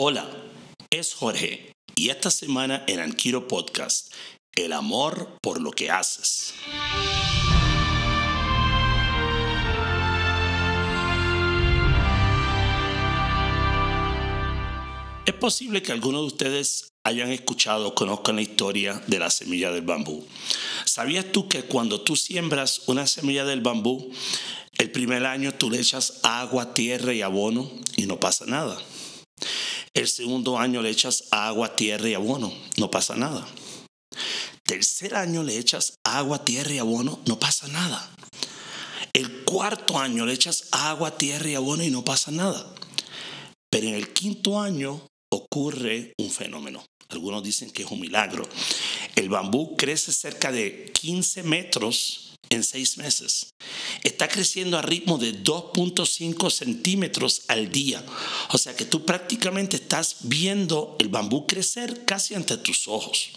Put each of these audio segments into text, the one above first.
Hola, es Jorge y esta semana en Anquiro Podcast, el amor por lo que haces. Es posible que algunos de ustedes hayan escuchado o conozcan la historia de la semilla del bambú. ¿Sabías tú que cuando tú siembras una semilla del bambú, el primer año tú le echas agua, tierra y abono y no pasa nada? El segundo año le echas agua, tierra y abono, no pasa nada. Tercer año le echas agua, tierra y abono, no pasa nada. El cuarto año le echas agua, tierra y abono y no pasa nada. Pero en el quinto año ocurre un fenómeno. Algunos dicen que es un milagro. El bambú crece cerca de 15 metros en seis meses. Está creciendo a ritmo de 2.5 centímetros al día. O sea que tú prácticamente estás viendo el bambú crecer casi ante tus ojos.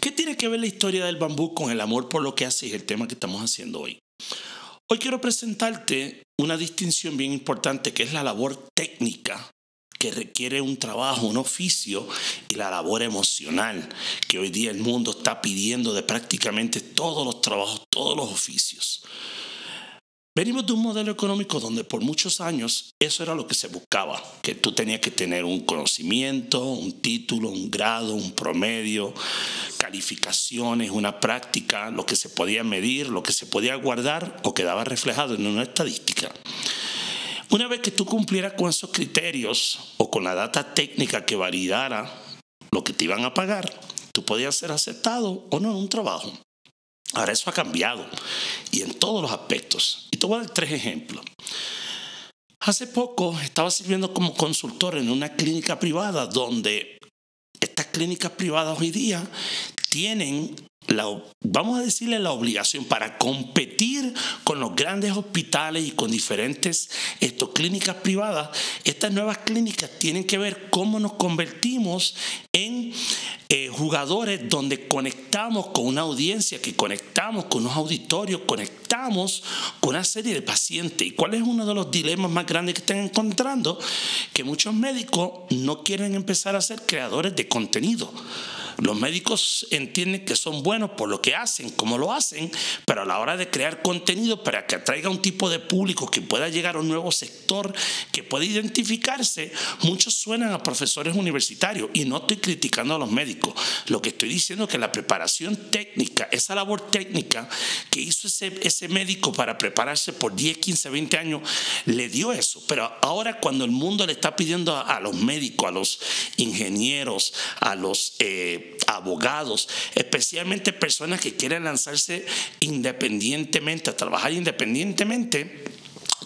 ¿Qué tiene que ver la historia del bambú con el amor por lo que hace y el tema que estamos haciendo hoy? Hoy quiero presentarte una distinción bien importante que es la labor técnica que requiere un trabajo, un oficio y la labor emocional que hoy día el mundo está pidiendo de prácticamente todos los trabajos, todos los oficios. Venimos de un modelo económico donde por muchos años eso era lo que se buscaba, que tú tenías que tener un conocimiento, un título, un grado, un promedio, calificaciones, una práctica, lo que se podía medir, lo que se podía guardar o quedaba reflejado en una estadística. Una vez que tú cumplieras con esos criterios o con la data técnica que validara lo que te iban a pagar, tú podías ser aceptado o no en un trabajo. Ahora eso ha cambiado y en todos los aspectos. Y te voy a dar tres ejemplos. Hace poco estaba sirviendo como consultor en una clínica privada donde estas clínicas privadas hoy día tienen vamos a decirle la obligación para competir con los grandes hospitales y con diferentes clínicas privadas, estas nuevas clínicas tienen que ver cómo nos convertimos en eh, jugadores donde conectamos con una audiencia, que conectamos con unos auditorios, conectamos con una serie de pacientes. ¿Y cuál es uno de los dilemas más grandes que están encontrando? Que muchos médicos no quieren empezar a ser creadores de contenido los médicos entienden que son buenos por lo que hacen, como lo hacen, pero a la hora de crear contenido para que atraiga un tipo de público que pueda llegar a un nuevo sector, que pueda identificarse, muchos suenan a profesores universitarios y no estoy criticando a los médicos. Lo que estoy diciendo es que la preparación técnica, esa labor técnica que hizo ese, ese médico para prepararse por 10, 15, 20 años, le dio eso. Pero ahora cuando el mundo le está pidiendo a, los médicos, a los ingenieros, a los... Eh, abogados, especialmente personas que quieren lanzarse independientemente, a trabajar independientemente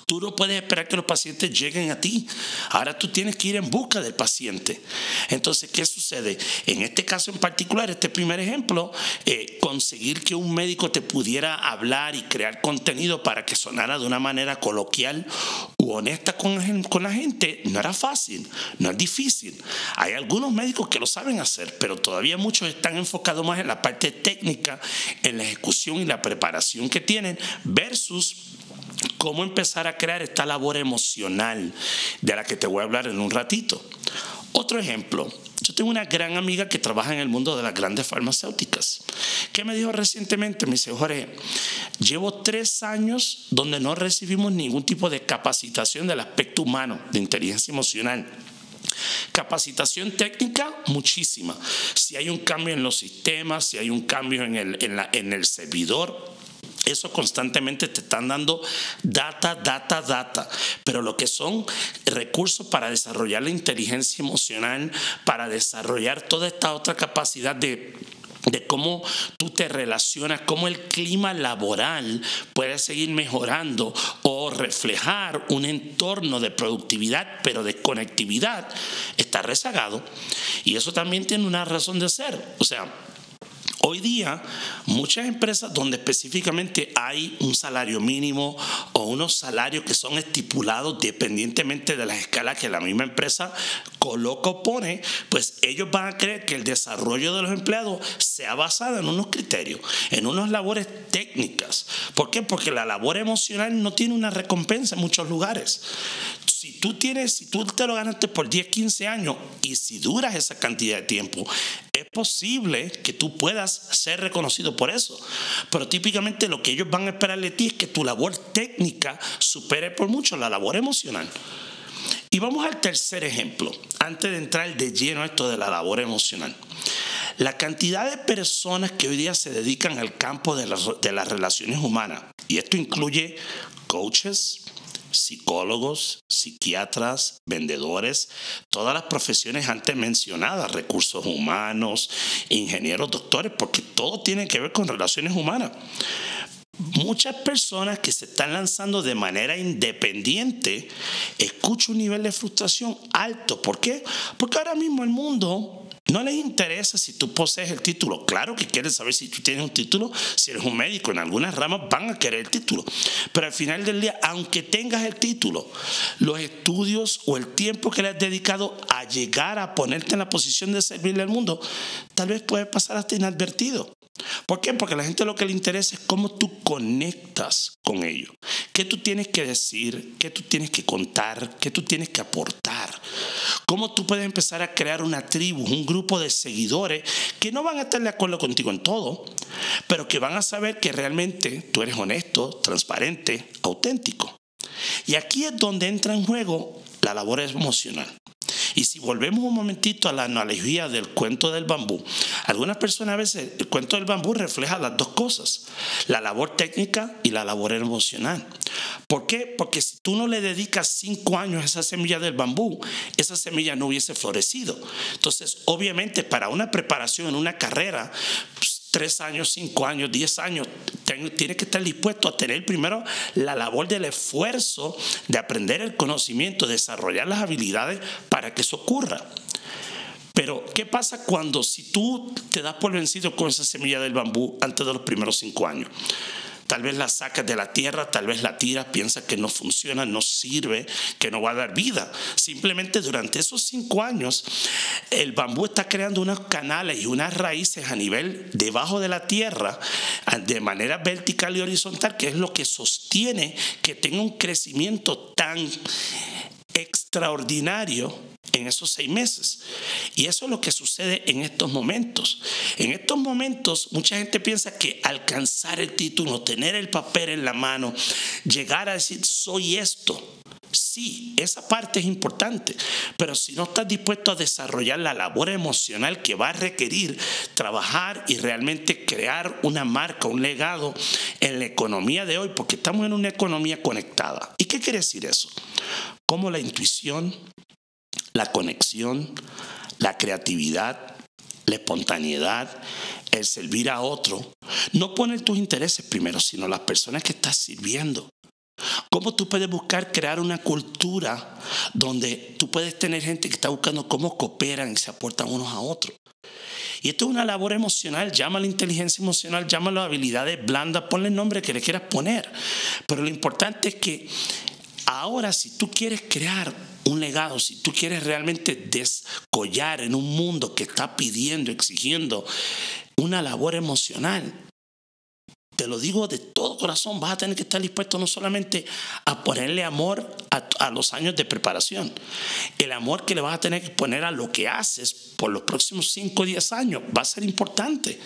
Tú no puedes esperar que los pacientes lleguen a ti. Ahora tú tienes que ir en busca del paciente. Entonces, ¿qué sucede? En este caso en particular, este primer ejemplo, eh, conseguir que un médico te pudiera hablar y crear contenido para que sonara de una manera coloquial u honesta con, con la gente no era fácil, no es difícil. Hay algunos médicos que lo saben hacer, pero todavía muchos están enfocados más en la parte técnica, en la ejecución y la preparación que tienen versus cómo empezar a crear esta labor emocional de la que te voy a hablar en un ratito. Otro ejemplo, yo tengo una gran amiga que trabaja en el mundo de las grandes farmacéuticas, que me dijo recientemente, me dice, Jorge, llevo tres años donde no recibimos ningún tipo de capacitación del aspecto humano, de inteligencia emocional. Capacitación técnica, muchísima. Si hay un cambio en los sistemas, si hay un cambio en el, en la, en el servidor, eso constantemente te están dando data, data, data. Pero lo que son recursos para desarrollar la inteligencia emocional, para desarrollar toda esta otra capacidad de de cómo tú te relacionas, cómo el clima laboral puede seguir mejorando o reflejar un entorno de productividad, pero de conectividad, está rezagado. Y eso también tiene una razón de ser. O sea, Hoy día, muchas empresas donde específicamente hay un salario mínimo o unos salarios que son estipulados dependientemente de las escalas que la misma empresa coloca o pone, pues ellos van a creer que el desarrollo de los empleados sea basado en unos criterios, en unas labores técnicas. ¿Por qué? Porque la labor emocional no tiene una recompensa en muchos lugares tú tienes, si tú te lo ganaste por 10, 15 años y si duras esa cantidad de tiempo, es posible que tú puedas ser reconocido por eso. Pero típicamente lo que ellos van a esperar de ti es que tu labor técnica supere por mucho la labor emocional. Y vamos al tercer ejemplo, antes de entrar de lleno a esto de la labor emocional. La cantidad de personas que hoy día se dedican al campo de, de las relaciones humanas, y esto incluye coaches, psicólogos, psiquiatras, vendedores, todas las profesiones antes mencionadas, recursos humanos, ingenieros, doctores, porque todo tiene que ver con relaciones humanas. Muchas personas que se están lanzando de manera independiente, escucho un nivel de frustración alto. ¿Por qué? Porque ahora mismo el mundo no les interesa si tú posees el título. Claro que quieren saber si tú tienes un título, si eres un médico. En algunas ramas van a querer el título. Pero al final del día, aunque tengas el título, los estudios o el tiempo que le has dedicado a llegar a ponerte en la posición de servirle al mundo, tal vez puede pasar hasta inadvertido. ¿Por qué? Porque a la gente lo que le interesa es cómo tú conectas con ellos. ¿Qué tú tienes que decir? ¿Qué tú tienes que contar? ¿Qué tú tienes que aportar? ¿Cómo tú puedes empezar a crear una tribu, un grupo de seguidores que no van a estar de acuerdo contigo en todo, pero que van a saber que realmente tú eres honesto, transparente, auténtico? Y aquí es donde entra en juego la labor emocional. Y si volvemos un momentito a la analogía del cuento del bambú, algunas personas a veces el cuento del bambú refleja las dos cosas, la labor técnica y la labor emocional. ¿Por qué? Porque si tú no le dedicas cinco años a esa semilla del bambú, esa semilla no hubiese florecido. Entonces, obviamente, para una preparación en una carrera, tres años, cinco años, diez años, tiene que estar dispuesto a tener primero la labor del esfuerzo de aprender el conocimiento, desarrollar las habilidades para que eso ocurra. Pero, ¿qué pasa cuando si tú te das por vencido con esa semilla del bambú antes de los primeros cinco años? Tal vez la sacas de la tierra, tal vez la tiras, piensa que no funciona, no sirve, que no va a dar vida. Simplemente durante esos cinco años, el bambú está creando unos canales y unas raíces a nivel debajo de la tierra, de manera vertical y horizontal, que es lo que sostiene que tenga un crecimiento tan extraordinario en esos seis meses. Y eso es lo que sucede en estos momentos. En estos momentos mucha gente piensa que alcanzar el título, tener el papel en la mano, llegar a decir soy esto, Sí, esa parte es importante, pero si no estás dispuesto a desarrollar la labor emocional que va a requerir trabajar y realmente crear una marca, un legado en la economía de hoy, porque estamos en una economía conectada. ¿Y qué quiere decir eso? Como la intuición, la conexión, la creatividad, la espontaneidad, el servir a otro, no ponen tus intereses primero, sino las personas que estás sirviendo. ¿Cómo tú puedes buscar crear una cultura donde tú puedes tener gente que está buscando cómo cooperan y se aportan unos a otros? Y esto es una labor emocional, llama la inteligencia emocional, llámalo habilidades blandas, ponle el nombre que le quieras poner. Pero lo importante es que ahora si tú quieres crear un legado, si tú quieres realmente descollar en un mundo que está pidiendo, exigiendo una labor emocional, te lo digo de todo corazón, vas a tener que estar dispuesto no solamente a ponerle amor a, los años de preparación, el amor que le vas a tener que poner a lo que haces por los próximos 5 o 10 años va a ser importante.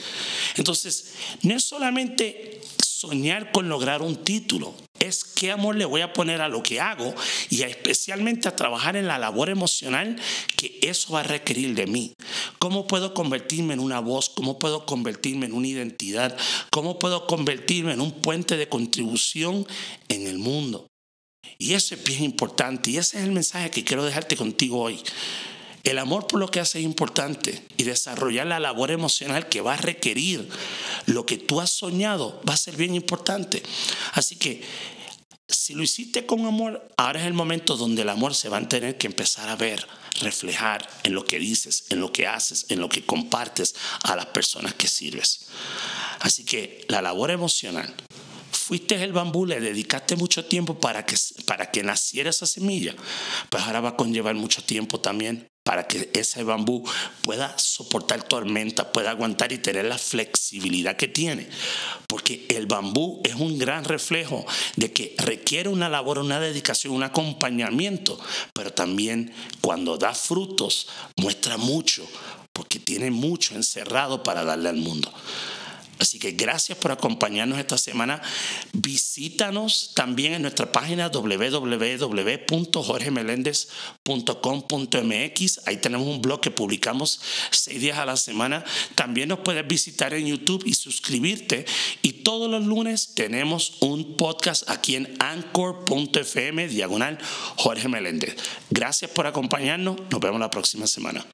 Entonces, no es solamente soñar con lograr un título, es qué amor le voy a poner a lo que hago y especialmente a trabajar en la labor emocional que eso va a requerir de mí. ¿Cómo puedo convertirme en una voz? ¿Cómo puedo convertirme en una identidad? ¿Cómo puedo convertirme en un puente de contribución en el mundo? Y eso es bien importante y ese es el mensaje que quiero dejarte contigo hoy. El amor por lo que hace es importante y desarrollar la labor emocional que va a requerir lo que tú has soñado va a ser bien importante. Así que si lo hiciste con amor, ahora es el momento donde el amor se va a tener que empezar a ver, reflejar en lo que dices, en lo que haces, en lo que compartes a las personas que sirves. Así que la labor emocional fuiste el bambú, le dedicaste mucho tiempo para que, para que naciera esa semilla, pues ahora va a conllevar mucho tiempo también para que ese bambú pueda soportar tormenta, pueda aguantar y tener la flexibilidad que tiene. Porque el bambú es un gran reflejo de que requiere una labor, una dedicación, un acompañamiento, pero también cuando da frutos muestra mucho, porque tiene mucho encerrado para darle al mundo. Así que gracias por acompañarnos esta semana. Visítanos también en nuestra página www.jorgemelendez.com.mx. Ahí tenemos un blog que publicamos seis días a la semana. También nos puedes visitar en YouTube y suscribirte. Y todos los lunes tenemos un podcast aquí en anchor.fm diagonal Jorge Meléndez. Gracias por acompañarnos. Nos vemos la próxima semana.